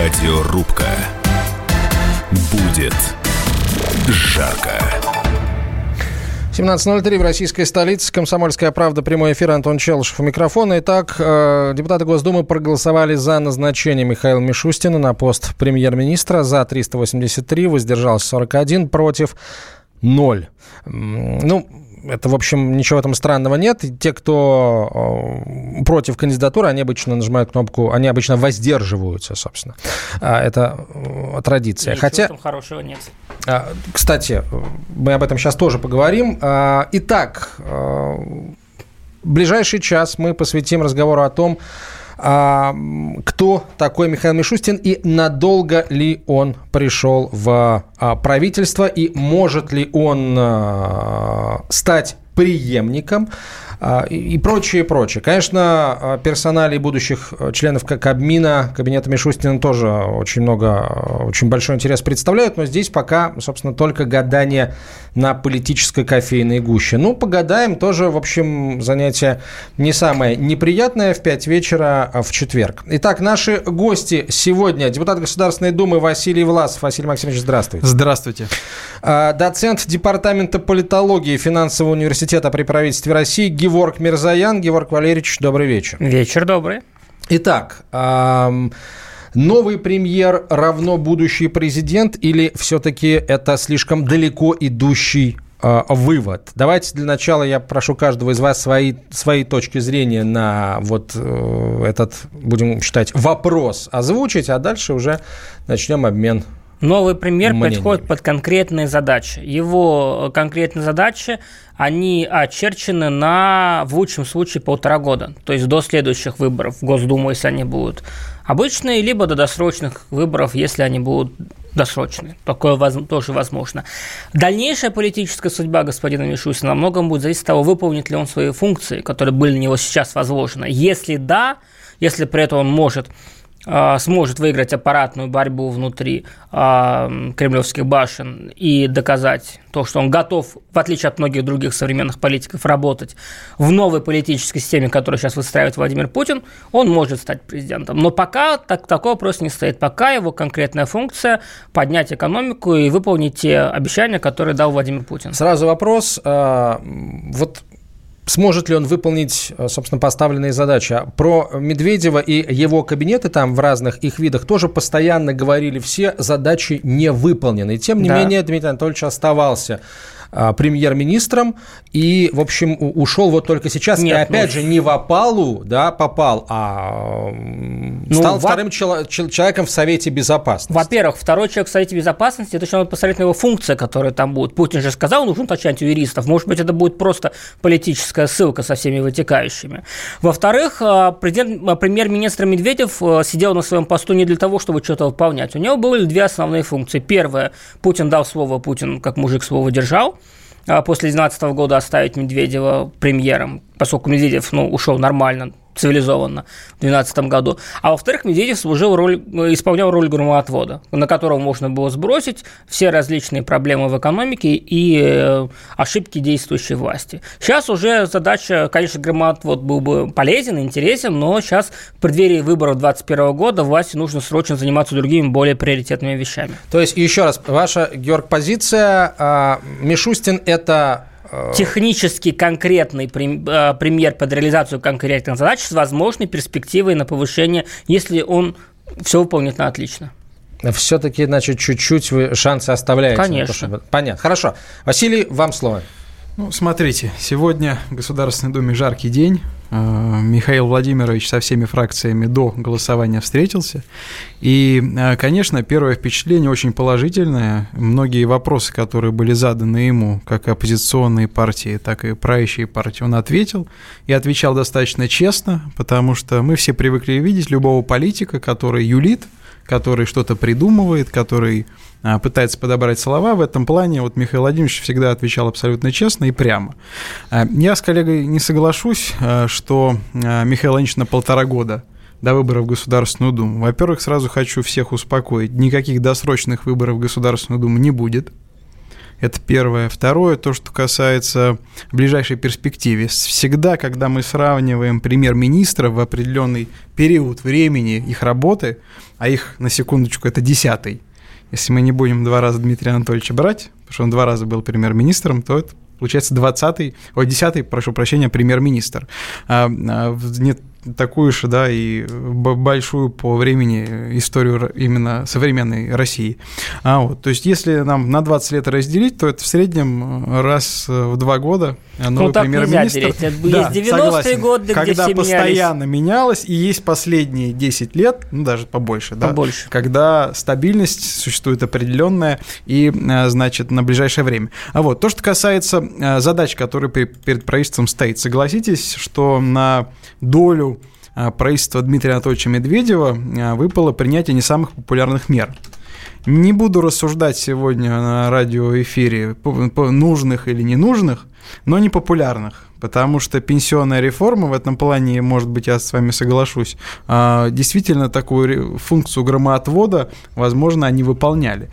Радиорубка. Будет жарко. 17.03 в российской столице. Комсомольская правда. Прямой эфир. Антон Челышев у микрофона. Итак, э, депутаты Госдумы проголосовали за назначение Михаила Мишустина на пост премьер-министра. За 383, воздержался 41, против 0. Ну, это, в общем, ничего в этом странного нет. те, кто э, против кандидатуры, они обычно нажимают кнопку, они обычно воздерживаются, собственно. А, это э, традиция. Ничего Хотя, там хорошего нет. А, кстати, мы об этом сейчас тоже поговорим. А, итак, э, ближайший час мы посвятим разговору о том, а, кто такой Михаил Мишустин и надолго ли он пришел в а, правительство и может ли он а, стать преемником? а, и прочее, прочее. Конечно, а, персонали будущих а, членов Кабмина, кабинета Мишустина тоже очень много, очень большой интерес представляют, но здесь пока, собственно, только гадание на политической кофейной гуще. Ну, погадаем, тоже, в общем, занятие не самое неприятное в 5 вечера в четверг. Итак, наши гости сегодня. Депутат Государственной Думы Василий Власов. Василий Максимович, здравствуйте. Здравствуйте. Доцент Департамента политологии Финансового университета при правительстве России Геворг Мирзаян. Геворг Валерьевич, добрый вечер. Вечер добрый. Итак, новый премьер равно будущий президент или все-таки это слишком далеко идущий а, вывод. Давайте для начала я прошу каждого из вас свои, свои точки зрения на вот э, этот, будем считать, вопрос озвучить, а дальше уже начнем обмен Новый премьер мнениями. подходит под конкретные задачи. Его конкретные задачи они очерчены на, в лучшем случае, полтора года, то есть до следующих выборов в Госдуму, если они будут обычные, либо до досрочных выборов, если они будут досрочные. Такое тоже возможно. Дальнейшая политическая судьба господина Мишустина во многом будет зависеть от того, выполнит ли он свои функции, которые были на него сейчас возложены. Если да, если при этом он может сможет выиграть аппаратную борьбу внутри э, кремлевских башен и доказать то, что он готов, в отличие от многих других современных политиков, работать в новой политической системе, которую сейчас выстраивает Владимир Путин, он может стать президентом. Но пока так, такой вопрос не стоит. Пока его конкретная функция – поднять экономику и выполнить те обещания, которые дал Владимир Путин. Сразу вопрос. А, вот сможет ли он выполнить, э, собственно, поставленные задачи. Про Медведева и его кабинеты там в разных их видах тоже постоянно говорили все, задачи не выполнены. И тем не да. менее Дмитрий Анатольевич оставался а, премьер-министром и, в общем, ушел вот только сейчас. Нет, и опять ну... же, не в опалу, да, попал, а ну, стал во... вторым чело- человеком в Совете Безопасности. Во-первых, второй человек в Совете Безопасности, это еще надо посмотреть на его функции, которые там будут. Путин же сказал, нужно уточнять юристов. Может быть, это будет просто политическая ссылка со всеми вытекающими. Во-вторых, а, а, премьер-министр Медведев сидел на своем посту не для того, чтобы что-то выполнять. У него были две основные функции. Первое, Путин дал слово, Путин как мужик слово держал. А после 2012 года оставить Медведева премьером, поскольку Медведев ну, ушел нормально, цивилизованно в 2012 году. А во-вторых, Медведев служил роль, исполнял роль громоотвода, на которого можно было сбросить все различные проблемы в экономике и э, ошибки действующей власти. Сейчас уже задача, конечно, громоотвод был бы полезен, интересен, но сейчас в преддверии выборов 2021 года власти нужно срочно заниматься другими, более приоритетными вещами. То есть, еще раз, ваша, Георг, позиция, а, Мишустин – это Э, технически конкретный э, премьер под реализацию конкретных задач с возможной перспективой на повышение, если он все выполнит на отлично. Все-таки, значит, чуть-чуть вы шансы оставляете. Конечно. То, чтобы... Понятно. Хорошо. Василий, вам слово. Ну, смотрите, сегодня в Государственной Думе жаркий день. Э, Михаил Владимирович со всеми фракциями до голосования встретился. И, э, конечно, первое впечатление очень положительное. Многие вопросы, которые были заданы ему, как оппозиционные партии, так и правящие партии, он ответил. И отвечал достаточно честно, потому что мы все привыкли видеть любого политика, который юлит, который что-то придумывает, который а, пытается подобрать слова. В этом плане вот Михаил Владимирович всегда отвечал абсолютно честно и прямо. А, я с коллегой не соглашусь, а, что Михаил Владимирович на полтора года до выборов в Государственную Думу. Во-первых, сразу хочу всех успокоить, никаких досрочных выборов в Государственную Думу не будет. Это первое. Второе, то, что касается ближайшей перспективы. Всегда, когда мы сравниваем премьер-министра в определенный период времени их работы, а их, на секундочку, это десятый, если мы не будем два раза Дмитрия Анатольевича брать, потому что он два раза был премьер-министром, то это получается 20-й, ой, 10-й, прошу прощения, премьер-министр. А, а, нет такую же, да, и большую по времени историю именно современной России. А вот, то есть, если нам на 20 лет разделить, то это в среднем э, раз в два года новый ну, премьер-министр. Да, есть 90-е годы, когда где постоянно менялось, и есть последние 10 лет, ну даже побольше, побольше. да, когда стабильность существует определенная и, э, значит, на ближайшее время. А вот, то, что касается э, задач, которые перед правительством стоит, согласитесь, что на долю а, правительства Дмитрия Анатольевича Медведева а, выпало принятие не самых популярных мер. Не буду рассуждать сегодня на радиоэфире нужных или ненужных, но непопулярных потому что пенсионная реформа в этом плане, может быть, я с вами соглашусь, а, действительно такую функцию громоотвода, возможно, они выполняли.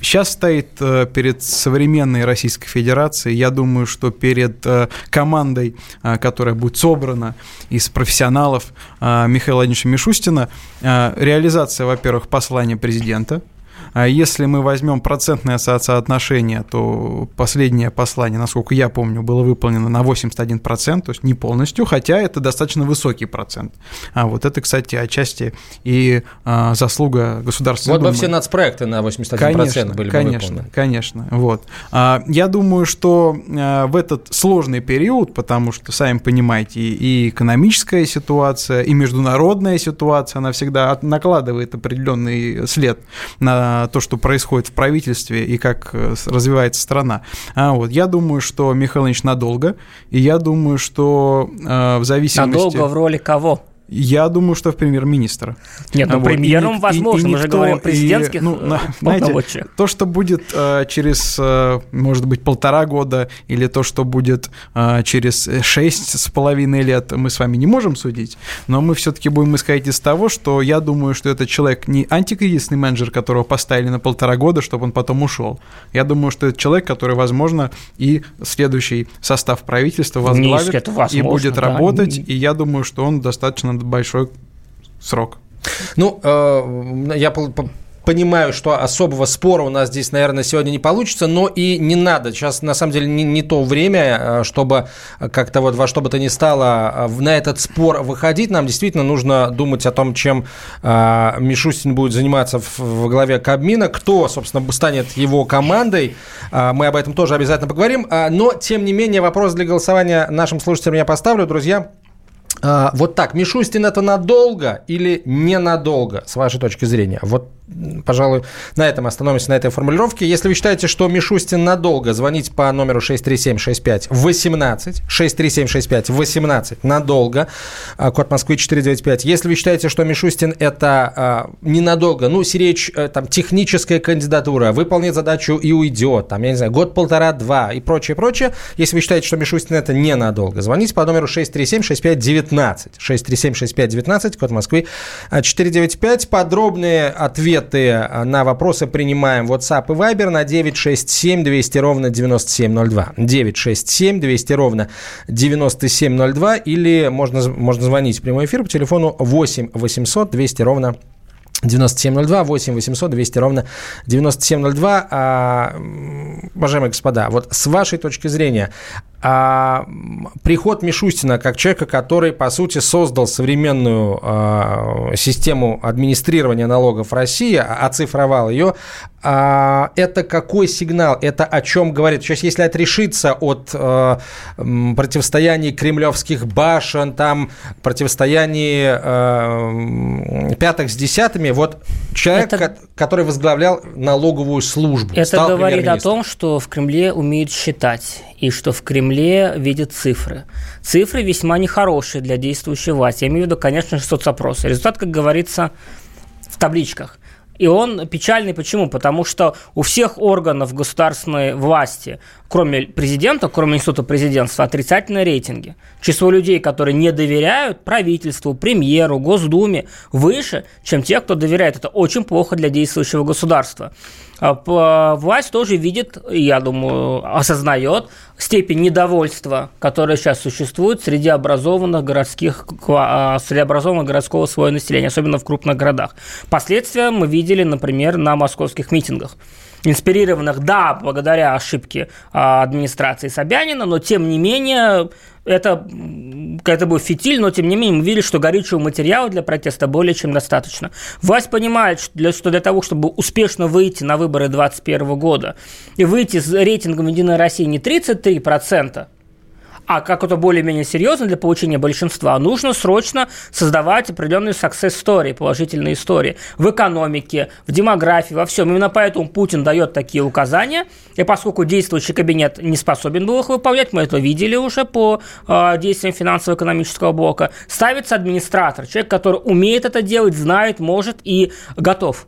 Сейчас а, стоит э, перед современной Российской Федерацией, я думаю, что перед э, командой, а, которая будет собрана из профессионалов Михаила Владимировича Мишустина, реализация, во-первых, послания президента – а если мы возьмем процентное соотношение, то последнее послание, насколько я помню, было выполнено на 81%, то есть не полностью, хотя это достаточно высокий процент. А вот это, кстати, отчасти и а, заслуга государства. Вот бы все нацпроекты на 81% конечно, были конечно, выполнены. Конечно, вот. А, я думаю, что а, в этот сложный период, потому что, сами понимаете, и экономическая ситуация, и международная ситуация, она всегда накладывает определенный след на то, что происходит в правительстве и как э, развивается страна. А вот, я думаю, что Михаил Ильич надолго, и я думаю, что э, в зависимости... Надолго в роли кого? Я думаю, что в премьер-министра. Нет, ну вот. премьером и, возможно, и, и мы же говорим президентских и, ну, на, знаете, То, что будет э, через, э, может быть, полтора года, или то, что будет э, через шесть с половиной лет, мы с вами не можем судить, но мы все-таки будем исходить из того, что я думаю, что этот человек не антикризисный менеджер, которого поставили на полтора года, чтобы он потом ушел. Я думаю, что это человек, который, возможно, и следующий состав правительства возглавит и будет да. работать, и я думаю, что он достаточно большой срок. Ну, э, я понимаю, что особого спора у нас здесь, наверное, сегодня не получится, но и не надо. Сейчас, на самом деле, не, не то время, э, чтобы как-то вот во что бы то ни стало э, на этот спор выходить. Нам действительно нужно думать о том, чем Мишустин будет заниматься в, главе Кабмина, кто, собственно, станет его командой. Мы об этом тоже обязательно поговорим. Но, тем не менее, вопрос для голосования нашим слушателям я поставлю, друзья. А, вот так, Мишустин это надолго или ненадолго, с вашей точки зрения? Вот пожалуй, на этом остановимся, на этой формулировке. Если вы считаете, что Мишустин надолго, звоните по номеру 6376518, 6376518, надолго, а, код Москвы 495. Если вы считаете, что Мишустин это а, ненадолго, ну, речь, э, там, техническая кандидатура, выполнит задачу и уйдет, там, я не знаю, год, полтора, два и прочее, прочее. Если вы считаете, что Мишустин это ненадолго, звоните по номеру 6376519, 6376519, код Москвы 495. А, Подробные ответы ответы а, на вопросы принимаем WhatsApp и Viber на 967 200 ровно 9702. 967 200 ровно 9702 или можно, можно звонить в прямой эфир по телефону 8 800 200 ровно 9702, 8 800, 200 ровно 9702. А, уважаемые господа, вот с вашей точки зрения, а, приход Мишустина как человека, который, по сути, создал современную а, систему администрирования налогов России, оцифровал ее, а, это какой сигнал? Это о чем говорит? Сейчас, если отрешиться от а, противостояния кремлевских башен, там, противостояния а, пятых с десятыми, вот человек, это... который возглавлял налоговую службу, Это говорит о том, что в Кремле умеют считать и что в Кремле видят цифры. Цифры весьма нехорошие для действующей власти. Я имею в виду, конечно же, соцопросы. Результат, как говорится, в табличках. И он печальный почему? Потому что у всех органов государственной власти кроме президента, кроме института президентства, отрицательные рейтинги. Число людей, которые не доверяют правительству, премьеру, Госдуме, выше, чем те, кто доверяет. Это очень плохо для действующего государства. А, власть тоже видит, я думаю, осознает степень недовольства, которая сейчас существует среди образованных городских, а, среди образованного городского слоя населения, особенно в крупных городах. Последствия мы видели, например, на московских митингах инспирированных, да, благодаря ошибке а, администрации Собянина, но тем не менее это, это был фитиль, но тем не менее мы видели, что горючего материала для протеста более чем достаточно. Власть понимает, что для, что для того, чтобы успешно выйти на выборы 2021 года и выйти с рейтингом «Единой России» не 33%, а как это более-менее серьезно для получения большинства, нужно срочно создавать определенные success story, положительные истории в экономике, в демографии, во всем. Именно поэтому Путин дает такие указания, и поскольку действующий кабинет не способен был их выполнять, мы это видели уже по э, действиям финансово-экономического блока, ставится администратор, человек, который умеет это делать, знает, может и готов.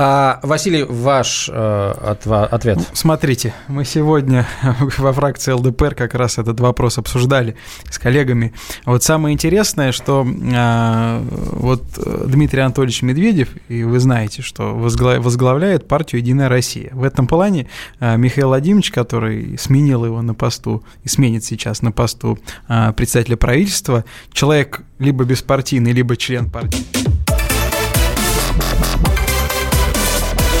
А, Василий, ваш э, ответ. Смотрите, мы сегодня во фракции ЛДПР как раз этот вопрос обсуждали с коллегами. Вот самое интересное, что э, вот Дмитрий Анатольевич Медведев, и вы знаете, что возглавляет партию «Единая Россия». В этом плане э, Михаил Владимирович, который сменил его на посту и сменит сейчас на посту э, председателя правительства, человек либо беспартийный, либо член партии.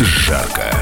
жарко.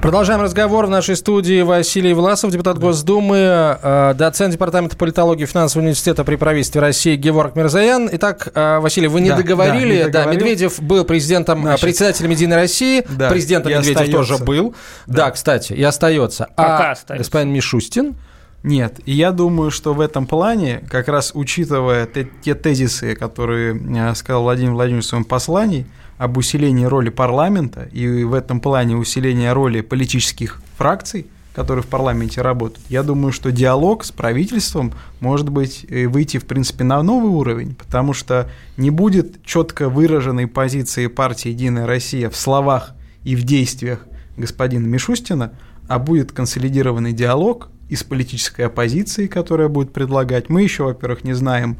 Продолжаем разговор в нашей студии Василий Власов, депутат Госдумы, э, доцент Департамента политологии Финансового университета при правительстве России Геворг Мирзаян. Итак, э, Василий, вы не, да, договорили. Да, не да, Медведев был президентом, Значит, председателем Единой России. Да, Президентом Медведев остается. тоже был. Да. да, кстати, и остается. Пока а остается. господин Мишустин? Нет, и я думаю, что в этом плане, как раз учитывая те, те тезисы, которые э, сказал Владимир Владимирович в своем послании, об усилении роли парламента и в этом плане усиления роли политических фракций, которые в парламенте работают, я думаю, что диалог с правительством может быть выйти, в принципе, на новый уровень, потому что не будет четко выраженной позиции партии «Единая Россия» в словах и в действиях господина Мишустина, а будет консолидированный диалог и с политической оппозицией, которая будет предлагать. Мы еще, во-первых, не знаем,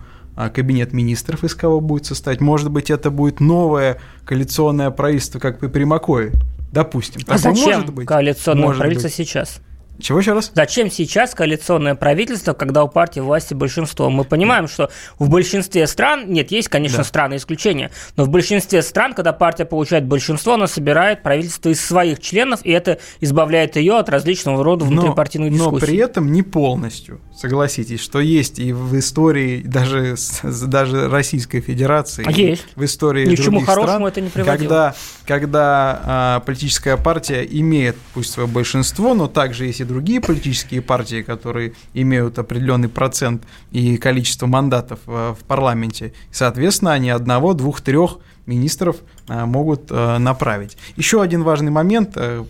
кабинет министров, из кого будет состоять. Может быть, это будет новое коалиционное правительство, как при Примакове. Допустим. А зачем может быть? коалиционное может правительство быть. сейчас? Чего еще раз? Зачем сейчас коалиционное правительство, когда у партии власти большинство? Мы понимаем, что в большинстве стран, нет, есть, конечно, да. страны исключения, но в большинстве стран, когда партия получает большинство, она собирает правительство из своих членов, и это избавляет ее от различного рода внутрипартийных дискуссий. Но при этом не полностью. Согласитесь, что есть и в истории даже, даже Российской Федерации, есть. в истории Ни к чему хорошему стран, это не приводило. когда, когда а, политическая партия имеет пусть свое большинство, но также есть и другие политические партии, которые имеют определенный процент и количество мандатов в парламенте. Соответственно, они одного, двух, трех министров а, могут а, направить. Еще один важный момент э,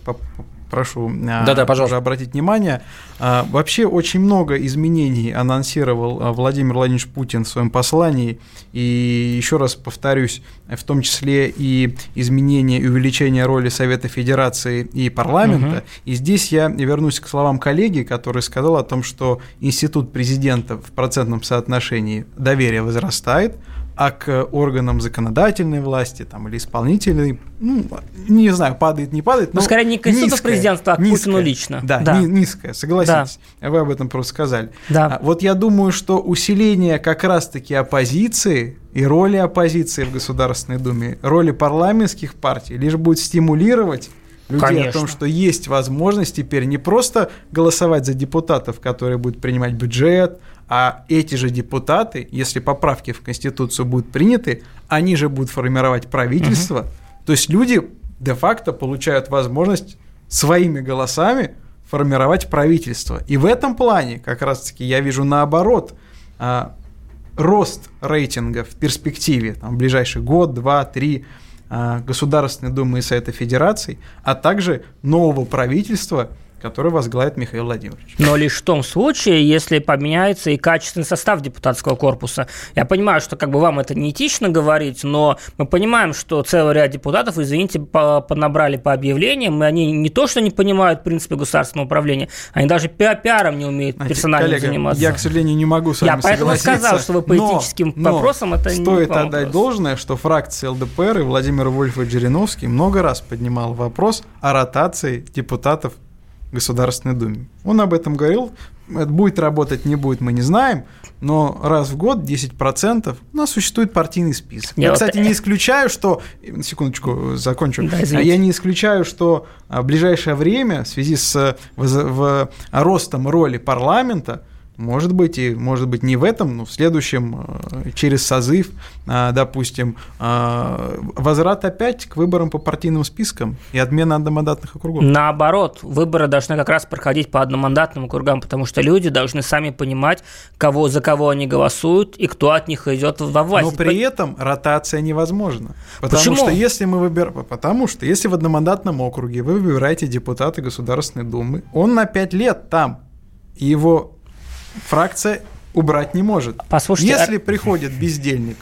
прошу да -да, пожалуйста. обратить внимание. А, вообще очень много изменений анонсировал а, Владимир Владимирович Путин в своем послании. И еще раз повторюсь, в том числе и изменение и увеличение роли Совета Федерации и парламента. Угу. И здесь я вернусь к словам коллеги, который сказал о том, что институт президента в процентном соотношении доверия возрастает, а к органам законодательной власти там, или исполнительной, ну, не знаю, падает, не падает, но, но скорее не к институту президентства, а к низкая, Путину лично. Да, да. низкая, согласитесь. Да. Вы об этом просто сказали. Да. А, вот я думаю, что усиление как раз-таки оппозиции и роли оппозиции в Государственной Думе, роли парламентских партий лишь будет стимулировать людей Конечно. о том, что есть возможность теперь не просто голосовать за депутатов, которые будут принимать бюджет, а эти же депутаты, если поправки в Конституцию будут приняты, они же будут формировать правительство. Угу. То есть люди де-факто получают возможность своими голосами формировать правительство. И в этом плане, как раз-таки, я вижу наоборот, а, рост рейтинга в перспективе, там, в ближайший год, два, три, Государственной Думы и Совета Федераций, а также нового правительства – который возглавит Михаил Владимирович. Но лишь в том случае, если поменяется и качественный состав депутатского корпуса. Я понимаю, что как бы вам это неэтично говорить, но мы понимаем, что целый ряд депутатов, извините, по понабрали по объявлениям, и они не то, что не понимают принципы государственного управления, они даже пи пиаром не умеют персонально коллега, заниматься. Я, к сожалению, не могу с вами Я поэтому сказал, что вы по этическим но, вопросам это стоит не Стоит отдать вопрос. должное, что фракция ЛДПР и Владимир Вольфович Жириновский много раз поднимал вопрос о ротации депутатов Государственной Думе. Он об этом говорил. Это будет работать, не будет, мы не знаем. Но раз в год 10% у нас существует партийный список. Я, Я кстати, вот... не исключаю, что... Секундочку, закончу. Да, Я не исключаю, что в ближайшее время в связи с в, в, ростом роли парламента может быть, и может быть не в этом, но в следующем, э, через созыв, э, допустим, э, возврат опять к выборам по партийным спискам и отмена одномандатных округов. Наоборот, выборы должны как раз проходить по одномандатным округам, потому что люди должны сами понимать, кого, за кого они голосуют и кто от них идет во власть. Но при этом ротация невозможна. Потому Почему? что если мы выбираем, потому что если в одномандатном округе вы выбираете депутата Государственной Думы, он на 5 лет там, и его фракция убрать не может. Послушайте, Если а... приходит бездельник,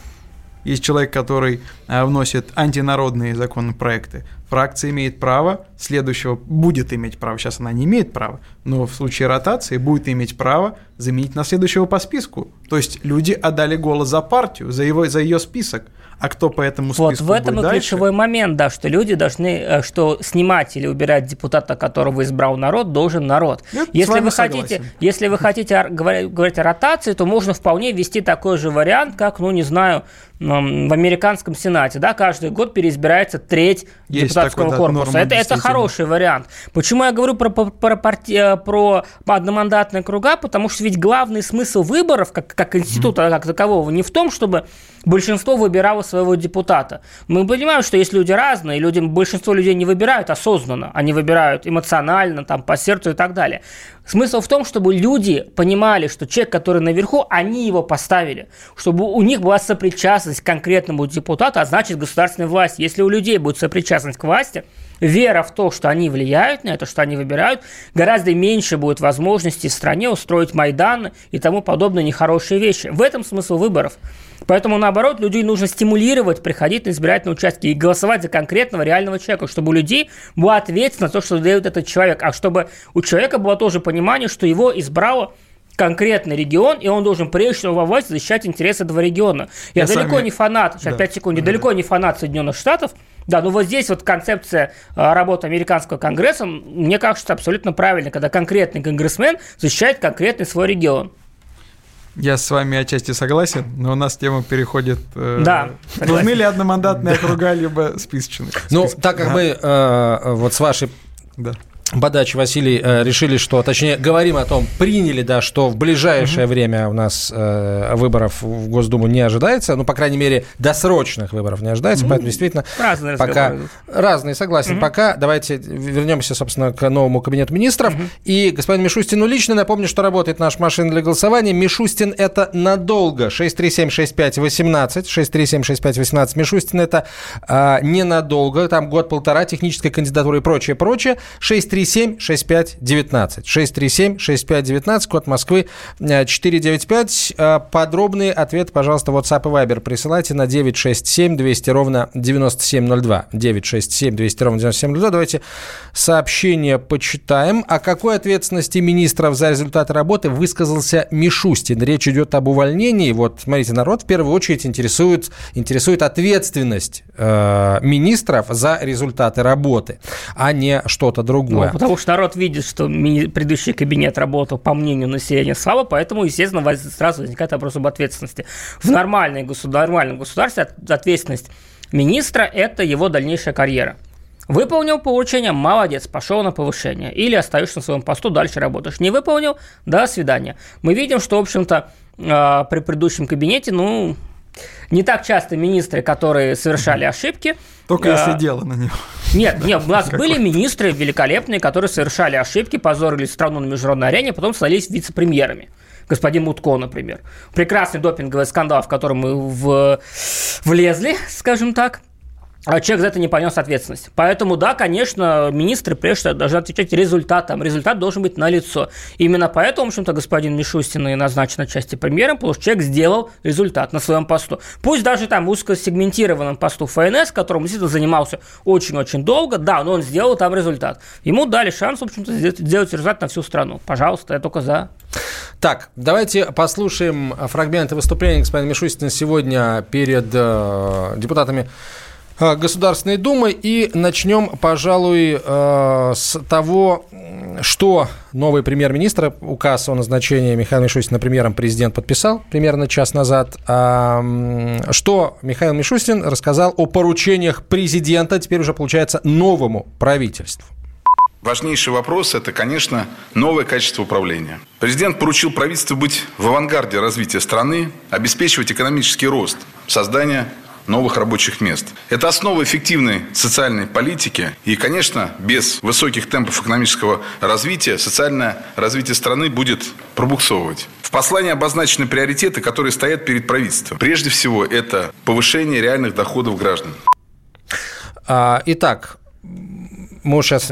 есть человек, который а, вносит антинародные законопроекты, фракция имеет право, следующего будет иметь право, сейчас она не имеет права, но в случае ротации будет иметь право заменить на следующего по списку. То есть люди отдали голос за партию, за, его, за ее список а кто по этому списку Вот в этом и дальше? ключевой момент, да, что люди должны, э, что снимать или убирать депутата, которого избрал народ, должен народ. Нет, если вы хотите, если вы хотите говорить, говорить о ротации, то можно вполне ввести такой же вариант, как, ну не знаю, в американском сенате, да, каждый год переизбирается треть Есть депутатского такой, корпуса. Да, это, это хороший вариант. Почему я говорю про, про, парти, э, про одномандатные круга? Потому что ведь главный смысл выборов, как, как института, mm-hmm. как такового, не в том, чтобы большинство выбирало своего депутата. Мы понимаем, что есть люди разные, люди, большинство людей не выбирают осознанно, они выбирают эмоционально, там, по сердцу и так далее. Смысл в том, чтобы люди понимали, что человек, который наверху, они его поставили, чтобы у них была сопричастность к конкретному депутату, а значит государственной власти. Если у людей будет сопричастность к власти, вера в то, что они влияют на это, что они выбирают, гораздо меньше будет возможности в стране устроить Майдан и тому подобные нехорошие вещи. В этом смысл выборов. Поэтому, наоборот, людей нужно стимулировать, приходить на избирательные участки и голосовать за конкретного реального человека, чтобы у людей была ответственность за то, что дает этот человек, а чтобы у человека было тоже понимание, что его избрало конкретный регион, и он должен прежде всего во власти защищать интересы этого региона. Я, Я далеко сами... не фанат, сейчас да. 5 секунд, я далеко не фанат Соединенных Штатов, да, но вот здесь вот концепция а, работы американского конгресса, мне кажется, абсолютно правильно, когда конкретный конгрессмен защищает конкретный свой регион. Я с вами отчасти согласен, но у нас тема переходит... Э, да. Нужны ли одномандатные округа, либо списочные? Ну, так как мы э, вот с вашей да. Бодач Василий э, решили, что, точнее, говорим о том, приняли, да, что в ближайшее угу. время у нас э, выборов в Госдуму не ожидается, ну, по крайней мере, досрочных выборов не ожидается, угу. поэтому действительно разные пока разные, согласен. Угу. Пока давайте вернемся, собственно, к новому кабинету министров. Угу. И господину Мишустину лично напомню, что работает наша машина для голосования. Мишустин это надолго. 6376518, 6376518. Мишустин это э, ненадолго, там год-полтора, техническая кандидатура и прочее, прочее. 6 637-6519. 637-6519, код Москвы 495. Э, подробные ответы, пожалуйста, WhatsApp и Viber присылайте на 967 200 ровно 9702. 967 200 ровно 9702. Давайте сообщение почитаем. О какой ответственности министров за результаты работы высказался Мишустин? Речь идет об увольнении. Вот, смотрите, народ в первую очередь интересует, интересует ответственность э, министров за результаты работы, а не что-то другое. Потому что народ видит, что предыдущий кабинет работал, по мнению населения, слабо, поэтому, естественно, сразу возникает вопрос об ответственности. В нормальной государ... нормальном государстве ответственность министра – это его дальнейшая карьера. Выполнил поручение, молодец, пошел на повышение. Или остаешься на своем посту, дальше работаешь. Не выполнил, до свидания. Мы видим, что, в общем-то, а, при предыдущем кабинете, ну, не так часто министры, которые совершали ошибки. Только если а, дело на него. Нет, нет, у нас были министры великолепные, которые совершали ошибки, позорили страну на международной арене, потом становились вице-премьерами господин Мутко, например. Прекрасный допинговый скандал, в котором мы в... влезли, скажем так а человек за это не понес ответственность. Поэтому, да, конечно, министры прежде всего должны отвечать результатом. Результат должен быть налицо. Именно поэтому, в общем-то, господин Мишустин и назначен отчасти премьером, потому что человек сделал результат на своем посту. Пусть даже там узкосегментированном посту ФНС, которым действительно занимался очень-очень долго, да, но он сделал там результат. Ему дали шанс, в общем-то, сделать результат на всю страну. Пожалуйста, я только за. Так, давайте послушаем фрагменты выступления господина Мишустина сегодня перед э, депутатами Государственной Думы. И начнем, пожалуй, э, с того, что новый премьер-министр, указ о назначении Михаила Мишустина премьером президент подписал примерно час назад. Что Михаил Мишустин рассказал о поручениях президента, теперь уже получается новому правительству. Важнейший вопрос – это, конечно, новое качество управления. Президент поручил правительству быть в авангарде развития страны, обеспечивать экономический рост, создание новых рабочих мест. Это основа эффективной социальной политики. И, конечно, без высоких темпов экономического развития социальное развитие страны будет пробуксовывать. В послании обозначены приоритеты, которые стоят перед правительством. Прежде всего, это повышение реальных доходов граждан. А, итак, мы сейчас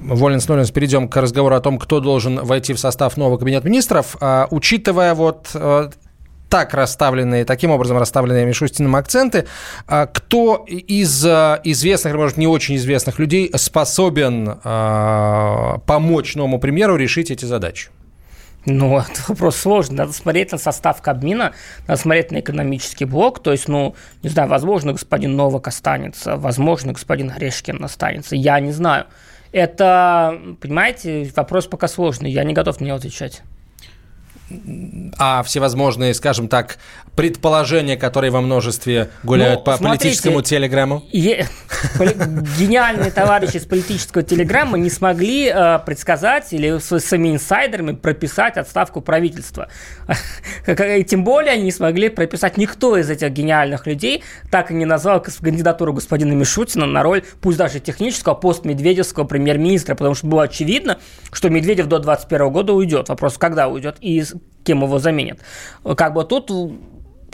Воленс-Ноленс перейдем к разговору о том, кто должен войти в состав нового кабинета министров. А, учитывая вот э, так расставленные, таким образом расставленные Мишустиным акценты. А кто из а, известных, может, не очень известных людей способен а, помочь новому премьеру решить эти задачи? Ну, это вопрос сложный. Надо смотреть на состав Кабмина, надо смотреть на экономический блок. То есть, ну, не знаю, возможно, господин Новак останется, возможно, господин Орешкин останется. Я не знаю. Это, понимаете, вопрос пока сложный. Я не готов на него отвечать а всевозможные, скажем так, предположения, которые во множестве гуляют ну, по смотрите, политическому телеграмму? Е- гениальные товарищи с политического телеграмма не смогли э, предсказать или с своими инсайдерами прописать отставку правительства. И тем более они не смогли прописать никто из этих гениальных людей, так и не назвал кандидатуру господина Мишутина на роль, пусть даже технического, постмедведевского премьер-министра, потому что было очевидно, что Медведев до 2021 года уйдет. Вопрос, когда уйдет и кем его заменят. Как бы тут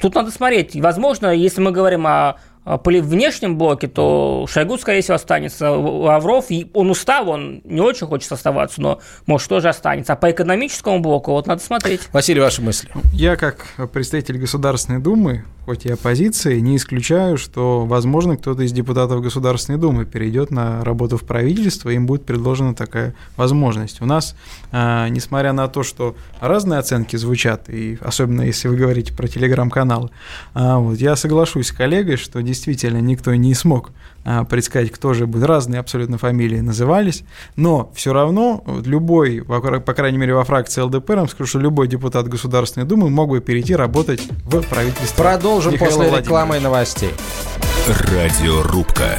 Тут надо смотреть. Возможно, если мы говорим о а, в внешнем блоке, то Шойгу, скорее всего, останется. Лавров, он устал, он не очень хочет оставаться, но, может, тоже останется. А по экономическому блоку вот надо смотреть. Василий, ваши мысли? Я, как представитель Государственной Думы, хоть и оппозиции, не исключаю, что, возможно, кто-то из депутатов Государственной Думы перейдет на работу в правительство, им будет предложена такая возможность. У нас, а, несмотря на то, что разные оценки звучат, и особенно если вы говорите про телеграм-каналы, а, вот, я соглашусь с коллегой, что действительно действительно никто не смог а, предсказать, кто же будет. Разные абсолютно фамилии назывались, но все равно любой, по крайней мере, во фракции ЛДПР, скажу, что любой депутат Государственной Думы мог бы перейти работать в правительство. Продолжим Михаила после рекламы и новостей. Радиорубка.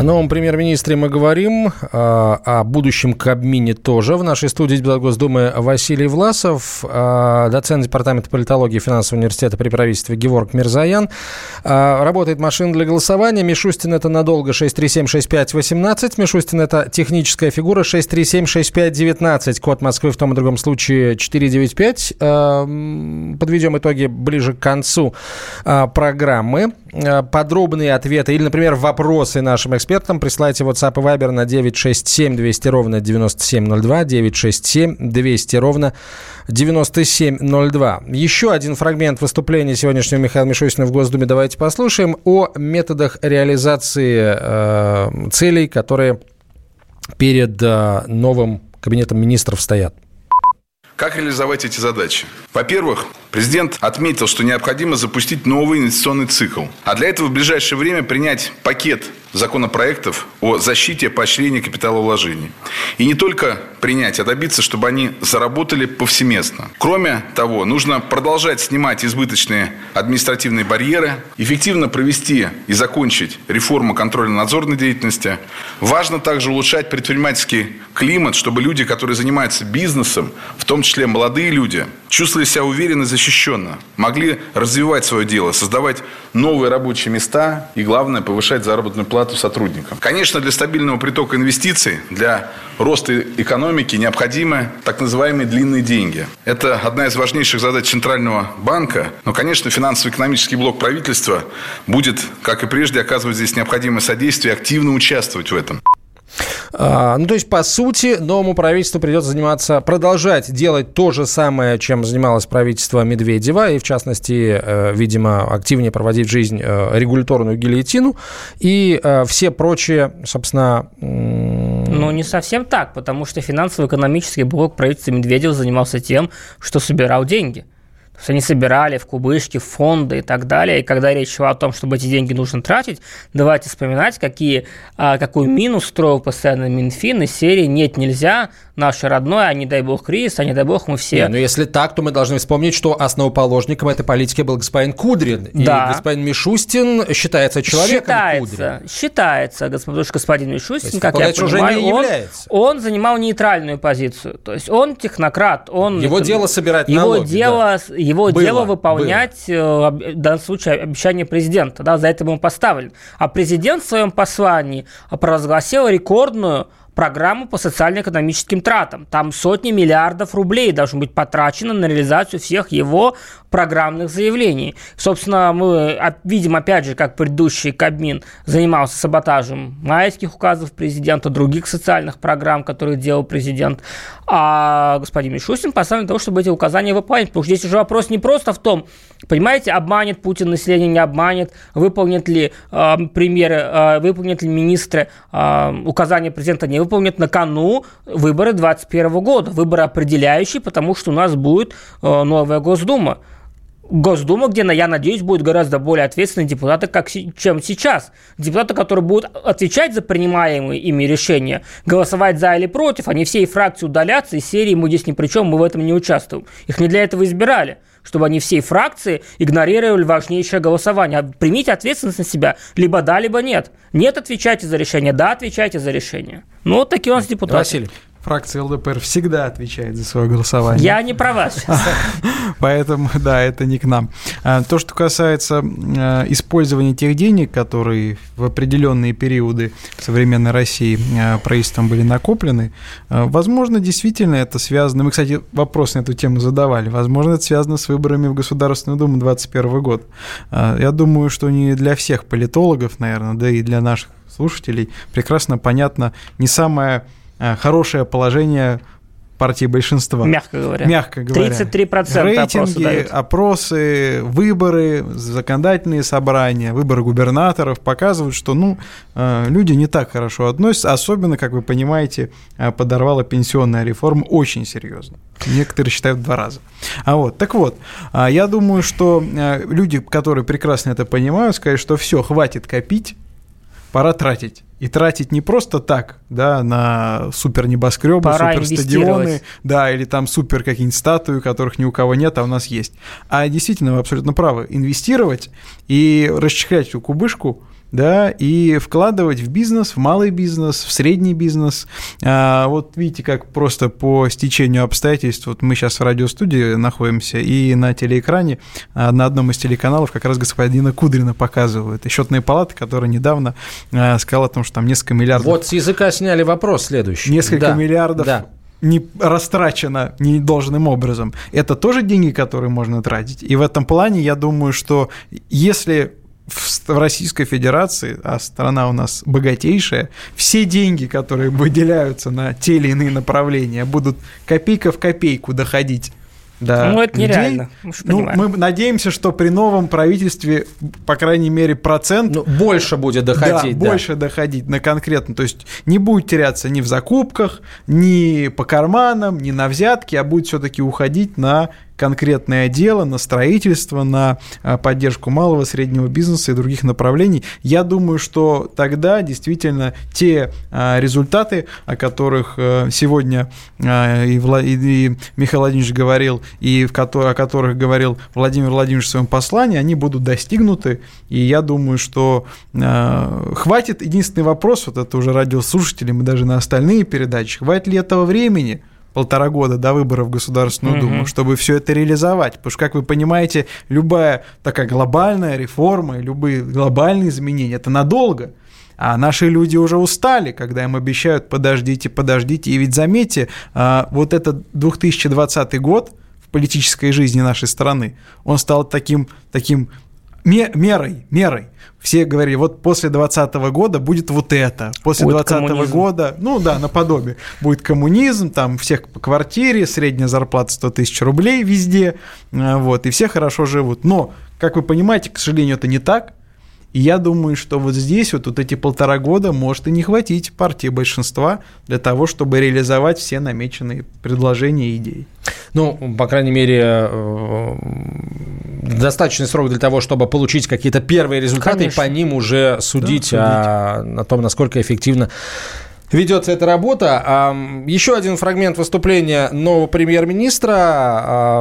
О новом премьер-министре мы говорим, а, о будущем Кабмине тоже. В нашей студии депутат Госдумы Василий Власов, а, доцент департамента политологии финансового университета при правительстве Геворг Мирзаян. А, работает машина для голосования. Мишустин это надолго 6376518. Мишустин это техническая фигура 6376519. Код Москвы в том и другом случае 495. Подведем итоги ближе к концу программы. Подробные ответы или, например, вопросы нашим экспертам. Присылайте WhatsApp и Viber на 967 200 ровно 9702, 967 200 ровно 9702. Еще один фрагмент выступления сегодняшнего Михаила Мишустина в Госдуме давайте послушаем о методах реализации э, целей, которые перед э, новым кабинетом министров стоят. Как реализовать эти задачи? Во-первых, президент отметил, что необходимо запустить новый инвестиционный цикл. А для этого в ближайшее время принять пакет законопроектов о защите и поощрении капиталовложений. И не только принять, а добиться, чтобы они заработали повсеместно. Кроме того, нужно продолжать снимать избыточные административные барьеры, эффективно провести и закончить реформу контрольно-надзорной деятельности. Важно также улучшать предпринимательский климат, чтобы люди, которые занимаются бизнесом, в том числе молодые люди, чувствовали себя уверенно и защищенно, могли развивать свое дело, создавать новые рабочие места и, главное, повышать заработную плату сотрудникам. Конечно, для стабильного притока инвестиций, для роста экономики необходимы так называемые длинные деньги. Это одна из важнейших задач Центрального банка, но, конечно, финансово-экономический блок правительства будет, как и прежде, оказывать здесь необходимое содействие и активно участвовать в этом. А, ну, то есть, по сути, новому правительству придется заниматься, продолжать делать то же самое, чем занималось правительство Медведева, и, в частности, э, видимо, активнее проводить в жизнь э, регуляторную гильотину. И э, все прочие, собственно... Ну, не совсем так, потому что финансово-экономический блок правительства Медведева занимался тем, что собирал деньги есть они собирали в кубышки, фонды и так далее. И когда речь шла о том, чтобы эти деньги нужно тратить, давайте вспоминать, какие, а, какой минус строил постоянно Минфин из серии «нет, нельзя, наше родное, а не дай бог кризис, а не дай бог мы все». Не, ну если так, то мы должны вспомнить, что основоположником этой политики был господин Кудрин. Да. И господин Мишустин считается человеком считается, Кудрин. Считается, потому что господин Мишустин, как я понимаю, он, он занимал нейтральную позицию. То есть он технократ, он... Его дело собирать его налоги. Дело, да его было, дело выполнять, было. Э, в данном случае, обещание президента. Да, за это ему поставлен. А президент в своем послании провозгласил рекордную программу по социально-экономическим тратам. Там сотни миллиардов рублей должно быть потрачено на реализацию всех его программных заявлений. Собственно, мы видим, опять же, как предыдущий Кабмин занимался саботажем майских указов президента, других социальных программ, которые делал президент. А господин Мишустин поставлен того, чтобы эти указания выполнять. Потому что здесь уже вопрос не просто в том, понимаете, обманет Путин население, не обманет, выполнит ли э, премьеры, э, выполнят ли министры э, указания президента, не выполнят на кону выборы 2021 года. Выборы определяющие, потому что у нас будет э, новая Госдума. Госдума, где, я надеюсь, будут гораздо более ответственные депутаты, как, чем сейчас. Депутаты, которые будут отвечать за принимаемые ими решения, голосовать за или против, они все и фракции удалятся, из серии мы здесь ни при чем, мы в этом не участвуем. Их не для этого избирали чтобы они всей фракции игнорировали важнейшее голосование. А примите ответственность на себя. Либо да, либо нет. Нет, отвечайте за решение. Да, отвечайте за решение. Ну, вот такие у нас депутаты. Василий. Фракция ЛДПР всегда отвечает за свое голосование. Я не про вас сейчас. Поэтому, да, это не к нам. А, то, что касается э, использования тех денег, которые в определенные периоды современной России э, правительством были накоплены, возможно, действительно это связано... Мы, кстати, вопрос на эту тему задавали. Возможно, это связано с выборами в Государственную Думу 2021 год. Я думаю, что не для всех политологов, наверное, да и для наших слушателей прекрасно понятно не самое Э, хорошее положение партии большинства. Мягко говоря. Мягко говоря. 33% Рейтинги, опросы, выборы, законодательные собрания, выборы губернаторов показывают, что ну, э, люди не так хорошо относятся, особенно, как вы понимаете, э, подорвала пенсионная реформа очень серьезно. Некоторые считают в два раза. А вот, так вот, я думаю, что люди, которые прекрасно это понимают, скажут, что все, хватит копить, пора тратить. И тратить не просто так, да, на супер небоскребы, Пора супер стадионы, да, или там супер какие-нибудь статуи, которых ни у кого нет, а у нас есть. А действительно, вы абсолютно правы, инвестировать и расчехлять эту кубышку, да, и вкладывать в бизнес, в малый бизнес, в средний бизнес. А, вот видите, как просто по стечению обстоятельств, вот мы сейчас в радиостудии находимся, и на телеэкране а, на одном из телеканалов как раз господина Кудрина показывают, и счетные палаты, которая недавно а, сказала о том, что там несколько миллиардов... Вот с языка сняли вопрос следующий. Несколько да, миллиардов да не растрачено недолжным образом, это тоже деньги, которые можно тратить. И в этом плане я думаю, что если в Российской Федерации, а страна у нас богатейшая, все деньги, которые выделяются на те или иные направления, будут копейка в копейку доходить да. Ну, это нереально. Ну, мы надеемся, что при новом правительстве, по крайней мере, процент... Ну, больше будет доходить. Да, да, больше доходить на конкретно. То есть не будет теряться ни в закупках, ни по карманам, ни на взятки, а будет все-таки уходить на конкретное дело, на строительство, на а, поддержку малого, среднего бизнеса и других направлений. Я думаю, что тогда действительно те а, результаты, о которых э, сегодня а, и, Михаил Владимирович говорил, и в о которых говорил Владимир Владимирович в своем послании, они будут достигнуты. И я думаю, что хватит. Единственный вопрос, вот это уже радиослушатели, мы даже на остальные передачи, хватит ли этого времени, полтора года до выборов в Государственную угу. Думу, чтобы все это реализовать. Потому что, как вы понимаете, любая такая глобальная реформа, любые глобальные изменения – это надолго. А наши люди уже устали, когда им обещают «подождите, подождите». И ведь заметьте, а, вот этот 2020 год в политической жизни нашей страны, он стал таким, таким мерой, мерой. Все говорили, вот после 2020 года будет вот это, после 2020 года, ну да, наподобие, будет коммунизм, там всех по квартире, средняя зарплата 100 тысяч рублей везде, а, вот, и все хорошо живут. Но, как вы понимаете, к сожалению, это не так, и я думаю, что вот здесь вот, вот эти полтора года может и не хватить партии большинства для того, чтобы реализовать все намеченные предложения и идеи. Ну, по крайней мере, э, достаточный срок для того, чтобы получить какие-то первые результаты Конечно. и по ним уже судить, да, судить. О, о том, насколько эффективно ведется эта работа. Еще один фрагмент выступления нового премьер-министра. А,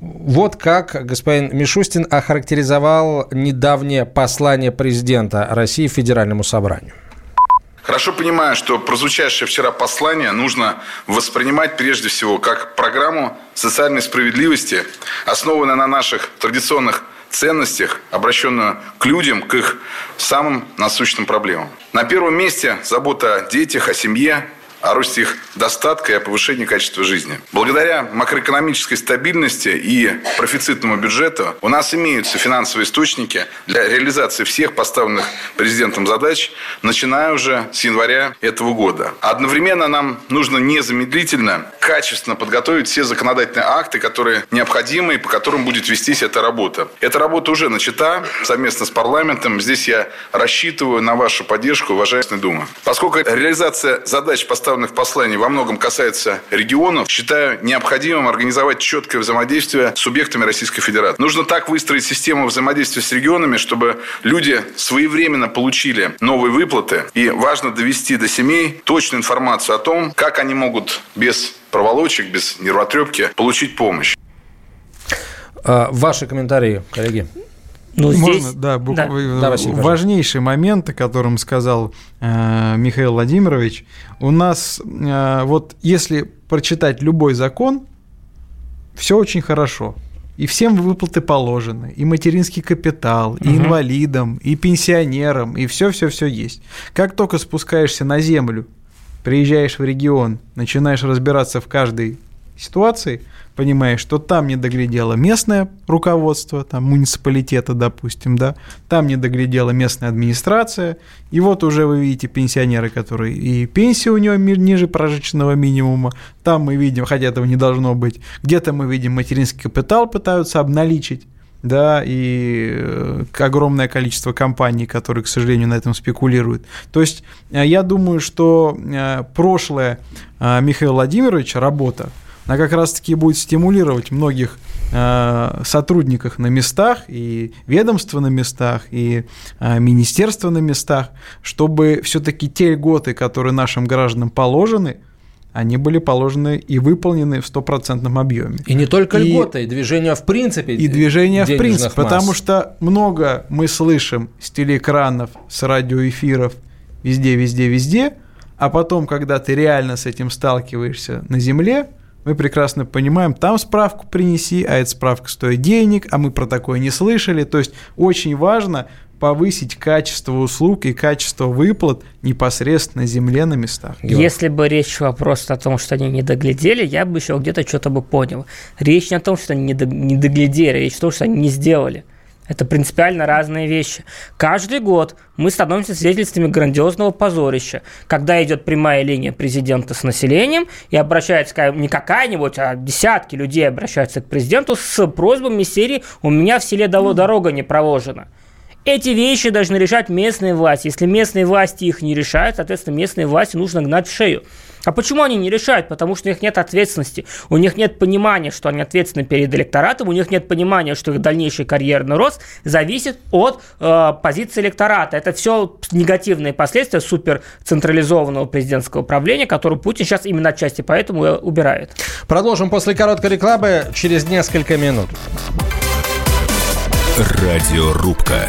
вот как господин Мишустин охарактеризовал недавнее послание президента России Федеральному собранию. Хорошо понимаю, что прозвучавшее вчера послание нужно воспринимать прежде всего как программу социальной справедливости, основанную на наших традиционных ценностях, обращенную к людям, к их самым насущным проблемам. На первом месте забота о детях, о семье, о росте их достатка и о повышении качества жизни. Благодаря макроэкономической стабильности и профицитному бюджету у нас имеются финансовые источники для реализации всех поставленных президентом задач, начиная уже с января этого года. Одновременно нам нужно незамедлительно, качественно подготовить все законодательные акты, которые необходимы и по которым будет вестись эта работа. Эта работа уже начата совместно с парламентом. Здесь я рассчитываю на вашу поддержку, уважаемая Дума. Поскольку реализация задач, поставленных поставленных посланий во многом касается регионов, считаю необходимым организовать четкое взаимодействие с субъектами Российской Федерации. Нужно так выстроить систему взаимодействия с регионами, чтобы люди своевременно получили новые выплаты. И важно довести до семей точную информацию о том, как они могут без проволочек, без нервотрепки получить помощь. А, ваши комментарии, коллеги. Ну, здесь... Можно, да, бук... да. да Василий, важнейший момент, о котором сказал э, Михаил Владимирович. У нас э, вот если прочитать любой закон, все очень хорошо. И всем выплаты положены, и материнский капитал, и угу. инвалидам, и пенсионерам, и все-все-все есть. Как только спускаешься на землю, приезжаешь в регион, начинаешь разбираться в каждой ситуации, понимаешь, что там не доглядело местное руководство, там муниципалитета, допустим, да, там не доглядела местная администрация, и вот уже вы видите пенсионеры, которые и пенсия у него ниже прожиточного минимума, там мы видим, хотя этого не должно быть, где-то мы видим материнский капитал пытаются обналичить, да, и э, огромное количество компаний, которые, к сожалению, на этом спекулируют. То есть э, я думаю, что э, прошлое Михаила Владимировича работа, она как раз-таки будет стимулировать многих э, сотрудниках на местах, и ведомства на местах, и э, министерства на местах, чтобы все-таки те льготы, которые нашим гражданам положены, они были положены и выполнены в стопроцентном объеме. И не только и, льготы, и движение в принципе. И движение в принципе, масс. потому что много мы слышим с телеэкранов, с радиоэфиров, везде, везде, везде, а потом, когда ты реально с этим сталкиваешься на земле, мы прекрасно понимаем, там справку принеси, а эта справка стоит денег, а мы про такое не слышали. То есть очень важно повысить качество услуг и качество выплат непосредственно на земле на местах. Если бы речь шла просто о том, что они не доглядели, я бы еще где-то что-то бы понял. Речь не о том, что они не доглядели, речь о том, что они не сделали. Это принципиально разные вещи. Каждый год мы становимся свидетельствами грандиозного позорища, когда идет прямая линия президента с населением и обращается не какая-нибудь, а десятки людей обращаются к президенту с просьбами серии «У меня в селе дорога не проложена». Эти вещи должны решать местные власти. Если местные власти их не решают, соответственно, местные власти нужно гнать в шею. А почему они не решают? Потому что у них нет ответственности, у них нет понимания, что они ответственны перед электоратом, у них нет понимания, что их дальнейший карьерный рост зависит от э, позиции электората. Это все негативные последствия суперцентрализованного президентского правления, которое Путин сейчас именно отчасти поэтому убирает. Продолжим после короткой рекламы через несколько минут. Радиорубка.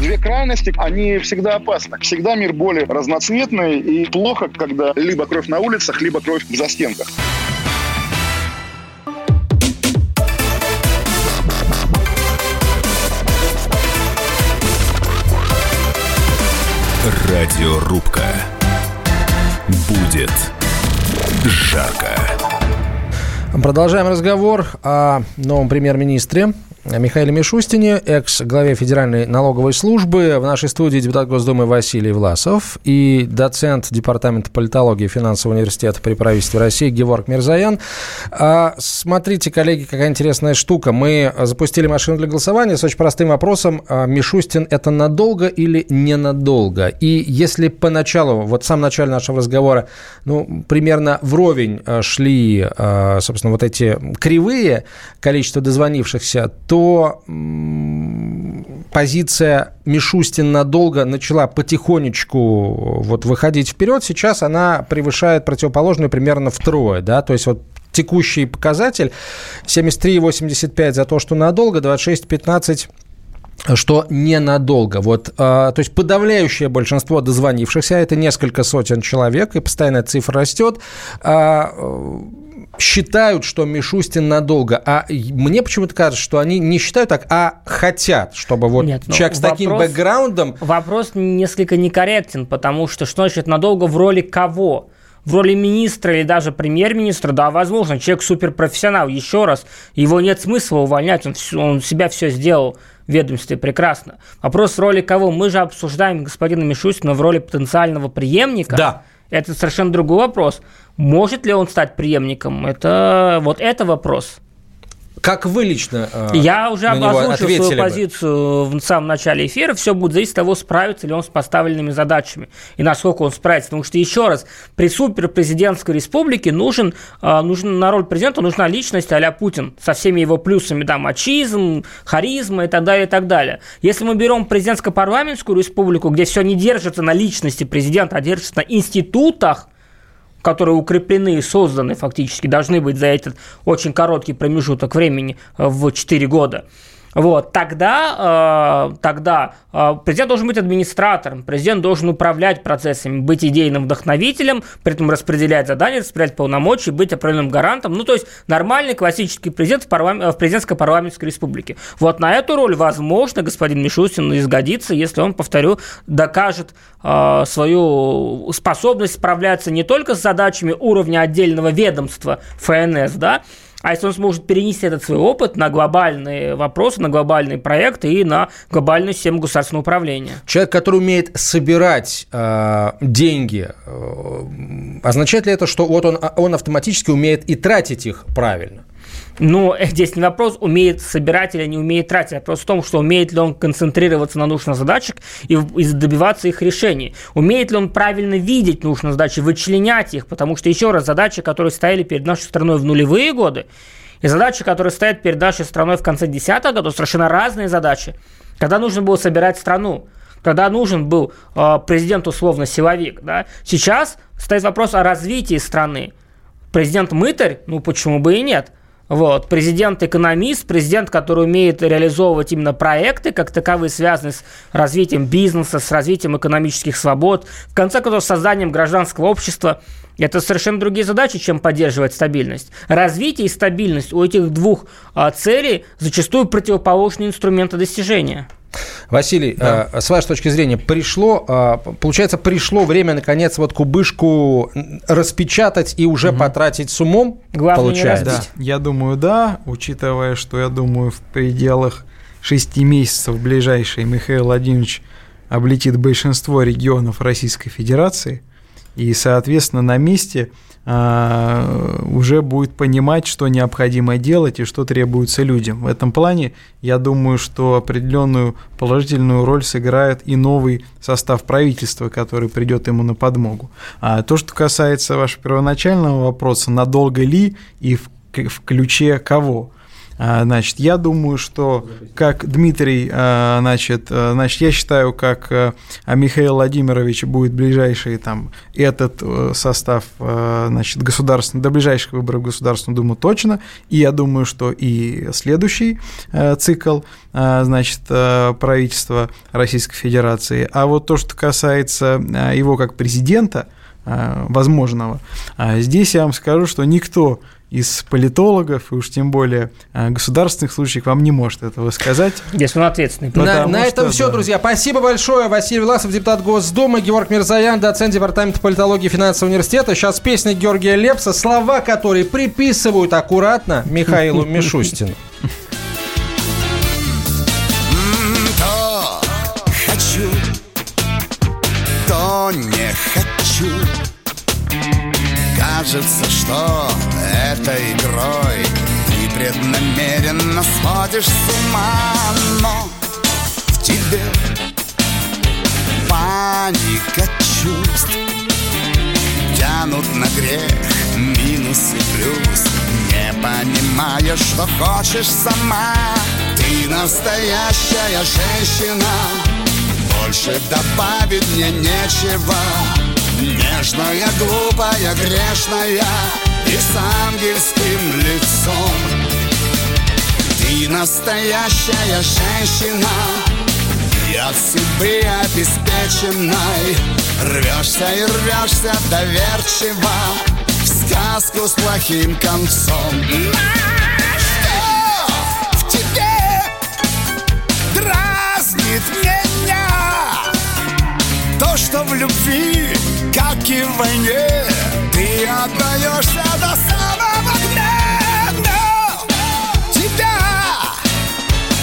Две крайности, они всегда опасны. Всегда мир более разноцветный и плохо, когда либо кровь на улицах, либо кровь в застенках. Радиорубка. Будет жарко. Продолжаем разговор о новом премьер-министре Михаиле Мишустине, экс-главе Федеральной налоговой службы. В нашей студии депутат Госдумы Василий Власов и доцент Департамента политологии Финансового университета при правительстве России Геворг Мирзаян. А, смотрите, коллеги, какая интересная штука. Мы запустили машину для голосования с очень простым вопросом. А, Мишустин это надолго или ненадолго? И если поначалу, вот в самом начале нашего разговора, ну, примерно вровень а, шли, собственно, вот эти кривые количество дозвонившихся, то позиция Мишустин надолго начала потихонечку вот выходить вперед. Сейчас она превышает противоположную примерно втрое. Да? То есть вот текущий показатель 73,85 за то, что надолго, 26,15 что ненадолго. Вот, э, то есть подавляющее большинство дозвонившихся, это несколько сотен человек, и постоянно цифра растет, э, считают, что Мишустин надолго, а мне почему-то кажется, что они не считают так, а хотят, чтобы вот Нет, ну, человек с вопрос, таким бэкграундом... Вопрос несколько некорректен, потому что что значит надолго в роли кого? в роли министра или даже премьер-министра, да, возможно, человек суперпрофессионал, еще раз, его нет смысла увольнять, он, он себя все сделал в ведомстве прекрасно. Вопрос в роли кого? Мы же обсуждаем господина Мишустина в роли потенциального преемника. Да. Это совершенно другой вопрос. Может ли он стать преемником? Это вот это вопрос. Как вы лично э, Я уже озвучил свою бы. позицию в самом начале эфира. Все будет зависеть от того, справится ли он с поставленными задачами и насколько он справится. Потому что, еще раз, при суперпрезидентской республике нужен, э, нужен на роль президента нужна личность а Путин со всеми его плюсами, да, мачизм, харизма и так далее, и так далее. Если мы берем президентско-парламентскую республику, где все не держится на личности президента, а держится на институтах, которые укреплены и созданы фактически, должны быть за этот очень короткий промежуток времени в 4 года – вот, тогда, э, тогда э, президент должен быть администратором, президент должен управлять процессами, быть идейным вдохновителем, при этом распределять задания, распределять полномочия, быть определенным гарантом. Ну, то есть нормальный классический президент в, парламент, в президентской парламентской республике. Вот на эту роль, возможно, господин Мишустин изгодится, если он, повторю, докажет э, свою способность справляться не только с задачами уровня отдельного ведомства ФНС, да, а если он сможет перенести этот свой опыт на глобальные вопросы, на глобальные проекты и на глобальную систему государственного управления? Человек, который умеет собирать э, деньги, э, означает ли это, что вот он, он автоматически умеет и тратить их правильно? Но здесь не вопрос, умеет собирать или не умеет тратить. Вопрос в том, что умеет ли он концентрироваться на нужных задачах и, и добиваться их решений. Умеет ли он правильно видеть нужные задачи, вычленять их. Потому что, еще раз, задачи, которые стояли перед нашей страной в нулевые годы, и задачи, которые стоят перед нашей страной в конце десятых годов, совершенно разные задачи. Когда нужно было собирать страну, когда нужен был э, президент условно силовик. Да? Сейчас стоит вопрос о развитии страны. Президент мытарь, ну почему бы и нет – вот. Президент экономист, президент, который умеет реализовывать именно проекты, как таковые, связанные с развитием бизнеса, с развитием экономических свобод, в конце концов, созданием гражданского общества. Это совершенно другие задачи, чем поддерживать стабильность. Развитие и стабильность у этих двух а, целей зачастую противоположные инструменты достижения. Василий, да. э, с вашей точки зрения, пришло, э, получается, пришло время, наконец, вот кубышку распечатать и уже угу. потратить с умом? Главное получается. Да. Я думаю, да, учитывая, что я думаю, в пределах шести месяцев ближайший Михаил Владимирович облетит большинство регионов Российской Федерации, и, соответственно, на месте уже будет понимать, что необходимо делать и что требуется людям. В этом плане я думаю, что определенную положительную роль сыграет и новый состав правительства, который придет ему на подмогу. А то, что касается вашего первоначального вопроса, надолго ли и в, в ключе кого? А, значит, я думаю, что как Дмитрий, а, значит, а, значит, я считаю, как Михаил Владимирович будет ближайший там этот э, состав, значит, государственный, до ближайших выборов в Государственную Думу точно, и я думаю, что и следующий цикл, значит, правительства Российской Федерации. А вот то, что касается его как президента, возможного, здесь я вам скажу, что никто из политологов, и уж тем более э, государственных случаев вам не может этого сказать. Если он ответственный. На, на этом что, все, да. друзья. Спасибо большое. Василий Власов, депутат Госдумы, Георг Мирзаян, доцент Департамента политологии и финансового университета. Сейчас песня Георгия Лепса, слова которые приписывают аккуратно Михаилу Мишустину. хочу, то не хочу Кажется, что этой игрой. Ты преднамеренно сводишь с ума Но в тебе паника чувств. Тянут на грех минус и плюс. Не понимаешь, что хочешь сама. Ты настоящая женщина. Больше добавить мне нечего. Нежная, глупая, грешная И с ангельским лицом. Ты настоящая женщина. И от судьбы обеспеченной. Рвешься и рвешься доверчиво. В сказку с плохим концом. Что в тебе дразнит меня? То, что в любви как и в войне Ты отдаешься до самого дна Но тебя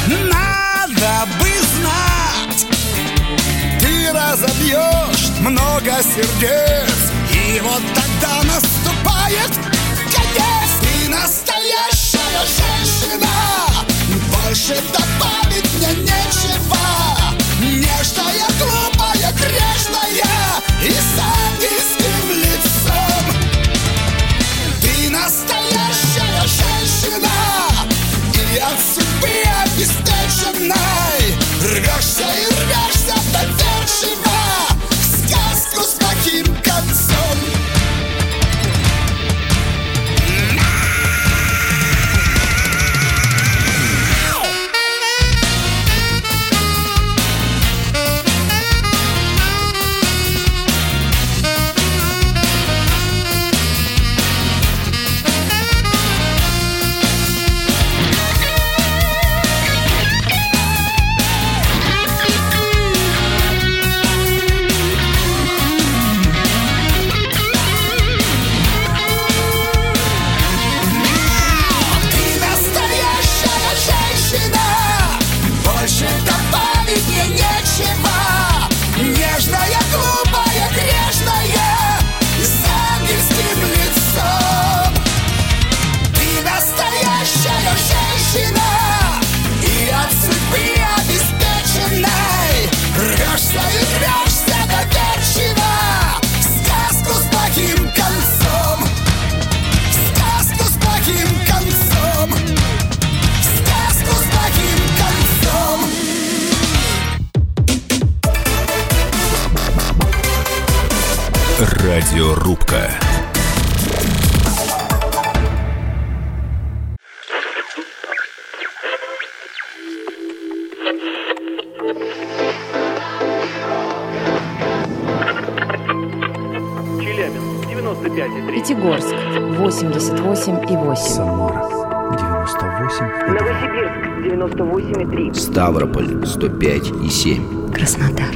надо бы знать. Ты разобьешь много сердец И вот тогда наступает конец. Ты настоящая женщина Больше добавить мне нечего. Нежная, глупая, грешная Радиорубка. Челябинск, 95,3. Пятигорск, 88,8. Самара, 98. Новосибирск, 98,3. Ставрополь 105 и 7. Краснодар